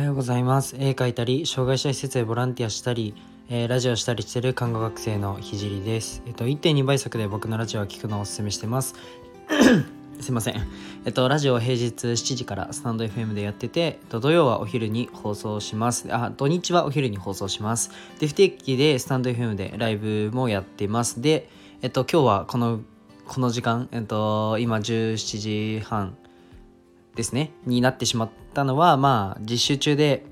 はようございます。絵描いたり障害者施設でボランティアしたり、えー、ラジオしたりしてる看護学生のひじりです。えっと1.2倍速で僕のラジオを聞くのをおすすめしてます。すいません。えっとラジオ平日7時からスタンド FM でやってて、えっと、土曜はお昼に放送します。あ土日はお昼に放送します。で不定期でスタンド FM でライブもやってます。でえっと今日はこのこの時間えっと今17時半ですね。になってしまったのはまあ実習中で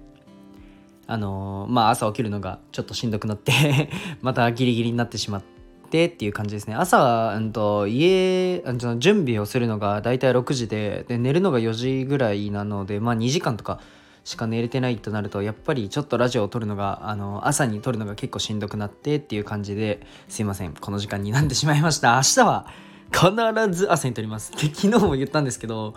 あの、まあ朝起きるのがちょっとしんどくなって またギリギリになってしまってっていう感じですね朝は、うんと、家準備をするのが大体6時でで寝るのが4時ぐらいなのでまあ2時間とかしか寝れてないとなるとやっぱりちょっとラジオを撮るのがあの朝に撮るのが結構しんどくなってっていう感じですいませんこの時間になってしまいました明日は必ず朝に撮ります。で、昨日も言ったんですけど、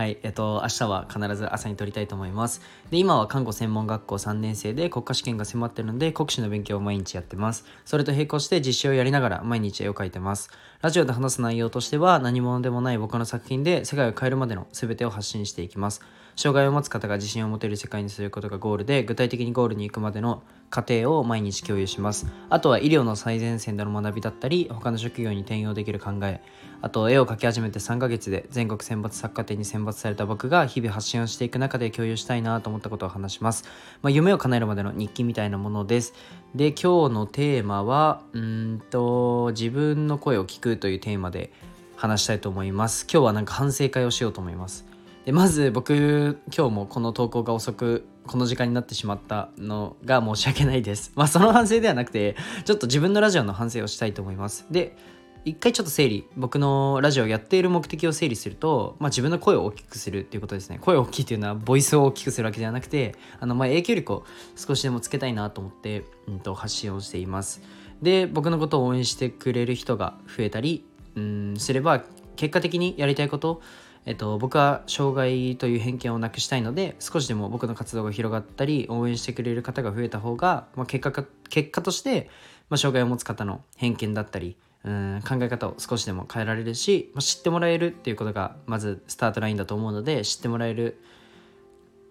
はい、えっと、明日は必ず朝に撮りたいと思います。で、今は看護専門学校3年生で国家試験が迫ってるので、国試の勉強を毎日やってます。それと並行して実習をやりながら毎日絵を描いてます。ラジオで話す内容としては、何者でもない僕の作品で世界を変えるまでの全てを発信していきます。障害を持つ方が自信を持てる世界にすることがゴールで具体的にゴールに行くまでの過程を毎日共有します。あとは医療の最前線での学びだったり他の職業に転用できる考え。あと絵を描き始めて3ヶ月で全国選抜作家展に選抜された僕が日々発信をしていく中で共有したいなと思ったことを話します、まあ、夢を叶えるまでの日記みたいなものです。で今日のテーマはうんと自分の声を聞くというテーマで話したいと思います。今日はなんか反省会をしようと思います。でまず僕今日もこの投稿が遅くこの時間になってしまったのが申し訳ないです。まあその反省ではなくてちょっと自分のラジオの反省をしたいと思います。で一回ちょっと整理僕のラジオをやっている目的を整理すると、まあ、自分の声を大きくするっていうことですね。声を大きいっていうのはボイスを大きくするわけではなくてあのまあ影響力を少しでもつけたいなと思って、うんと、発信をしています。で僕のことを応援してくれる人が増えたりうんすれば結果的にやりたいことえっと、僕は障害という偏見をなくしたいので少しでも僕の活動が広がったり応援してくれる方が増えた方が、まあ、結果か結果として、まあ、障害を持つ方の偏見だったりうん考え方を少しでも変えられるし、まあ、知ってもらえるっていうことがまずスタートラインだと思うので知ってもらえる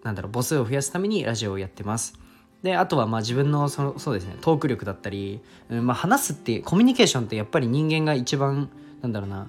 なんだろう母数を増やすためにラジオをやってます。であとはまあ自分のそのそうですねトーク力だったり、うんまあ、話すってコミュニケーションってやっぱり人間が一番なんだろうな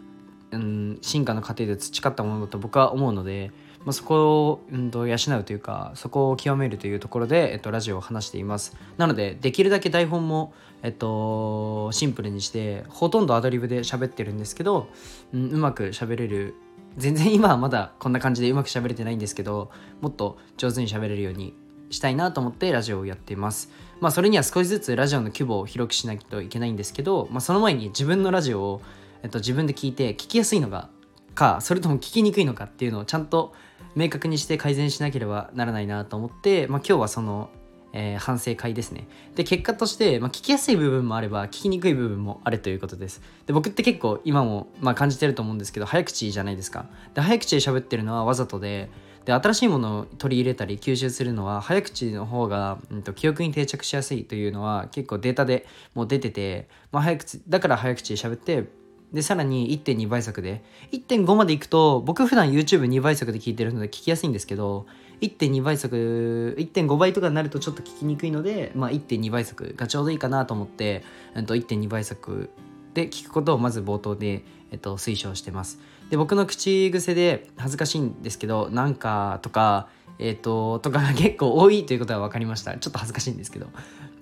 ん、進化の過程で培ったものだと僕は思うので、まあ、そこを、うん、養うというかそこを極めるというところで、えっと、ラジオを話しています。なのでできるだけ台本も、えっと、シンプルにしてほとんどアドリブで喋ってるんですけど、うん、うまく喋れる全然今はまだこんな感じでうまく喋れてないんですけどもっと上手に喋れるようにしたいなと思ってラジオをやっています。まあそれには少しずつラジオの規模を広くしないといけないんですけど、まあ、その前に自分のラジオをえっと、自分で聞いて聞きやすいのがかそれとも聞きにくいのかっていうのをちゃんと明確にして改善しなければならないなと思って、まあ、今日はその、えー、反省会ですね。で結果として、まあ、聞きやすい部分もあれば聞きにくい部分もあるということです。で僕って結構今も、まあ、感じてると思うんですけど早口じゃないですか。で早口で喋ってるのはわざとでで新しいものを取り入れたり吸収するのは早口の方が、うんと、記憶に定着しやすいというのは結構データでもう出てて、まあ、早口だから早口で喋ってで、さらに1.2倍速で、1.5まで行くと、僕普段 YouTube2 倍速で聞いてるので聞きやすいんですけど、1.2倍速、1.5倍とかになるとちょっと聞きにくいので、まあ1.2倍速がちょうどいいかなと思って、えっと、1.2倍速で聞くことをまず冒頭で、えっと、推奨してます。で、僕の口癖で恥ずかしいんですけど、なんかとか、えっ、と、とかが結構多いということは分かりました。ちょっと恥ずかしいんですけど。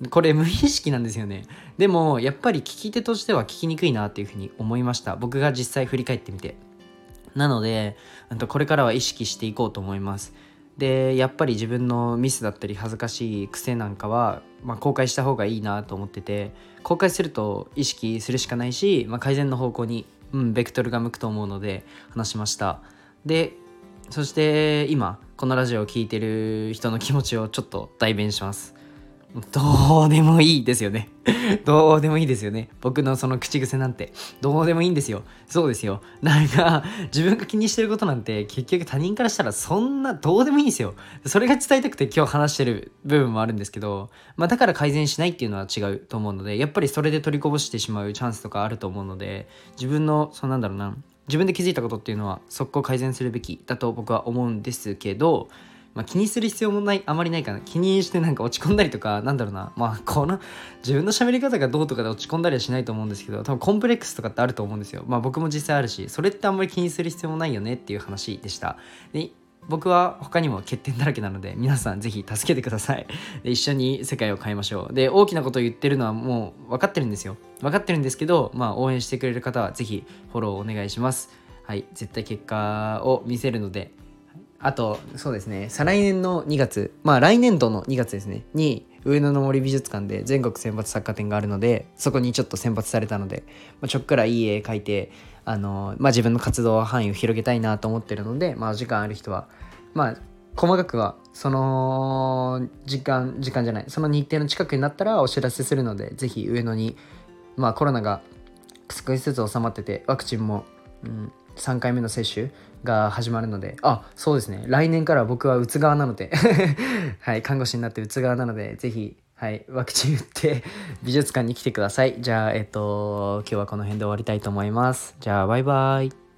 これ無意識なんですよね。でも、やっぱり聞き手としては聞きにくいなっていうふうに思いました。僕が実際振り返ってみて。なので、これからは意識していこうと思います。で、やっぱり自分のミスだったり恥ずかしい癖なんかは、まあ、公開した方がいいなと思ってて、公開すると意識するしかないし、まあ、改善の方向に、うん、ベクトルが向くと思うので話しました。で、そして今このラジオを聴いてる人の気持ちをちょっと代弁しますどうでもいいですよね。どうでもいいですよね。僕のその口癖なんて。どうでもいいんですよ。そうですよ。なんか自分が気にしてることなんて結局他人からしたらそんなどうでもいいんですよ。それが伝えたくて今日話してる部分もあるんですけどまあだから改善しないっていうのは違うと思うのでやっぱりそれで取りこぼしてしまうチャンスとかあると思うので自分のそうなんだろうな自分で気づいたことっていうのは速攻改善するべきだと僕は思うんですけどまあ、気にする必要もないあまりないかな気にしてなんか落ち込んだりとかなんだろうな。まあこの自分の喋り方がどうとかで落ち込んだりはしないと思うんですけど多分コンプレックスとかってあると思うんですよ。まあ僕も実際あるしそれってあんまり気にする必要もないよねっていう話でした。で僕は他にも欠点だらけなので皆さんぜひ助けてください。で一緒に世界を変えましょう。で大きなことを言ってるのはもう分かってるんですよ。分かってるんですけどまあ応援してくれる方はぜひフォローお願いします。はい絶対結果を見せるのであとそうですね。再来年の2月。まあ来年度の2月ですね。に上野の森美術館で全国選抜作家展があるのでそこにちょっと選抜されたので、まあ、ちょっくらいい絵描いてあの、まあ、自分の活動範囲を広げたいなと思ってるので、まあ、時間ある人はまあ細かくはその時間時間じゃないその日程の近くになったらお知らせするのでぜひ上野にまあコロナが少しずつ収まっててワクチンも、うん、3回目の接種が始まるのであそうですね来年から僕は打つ側なので はい看護師になって打つ側なのでぜひはい、ワクチン打って 美術館に来てください。じゃあ、えっと、今日はこの辺で終わりたいと思います。じゃあ、バイバイ。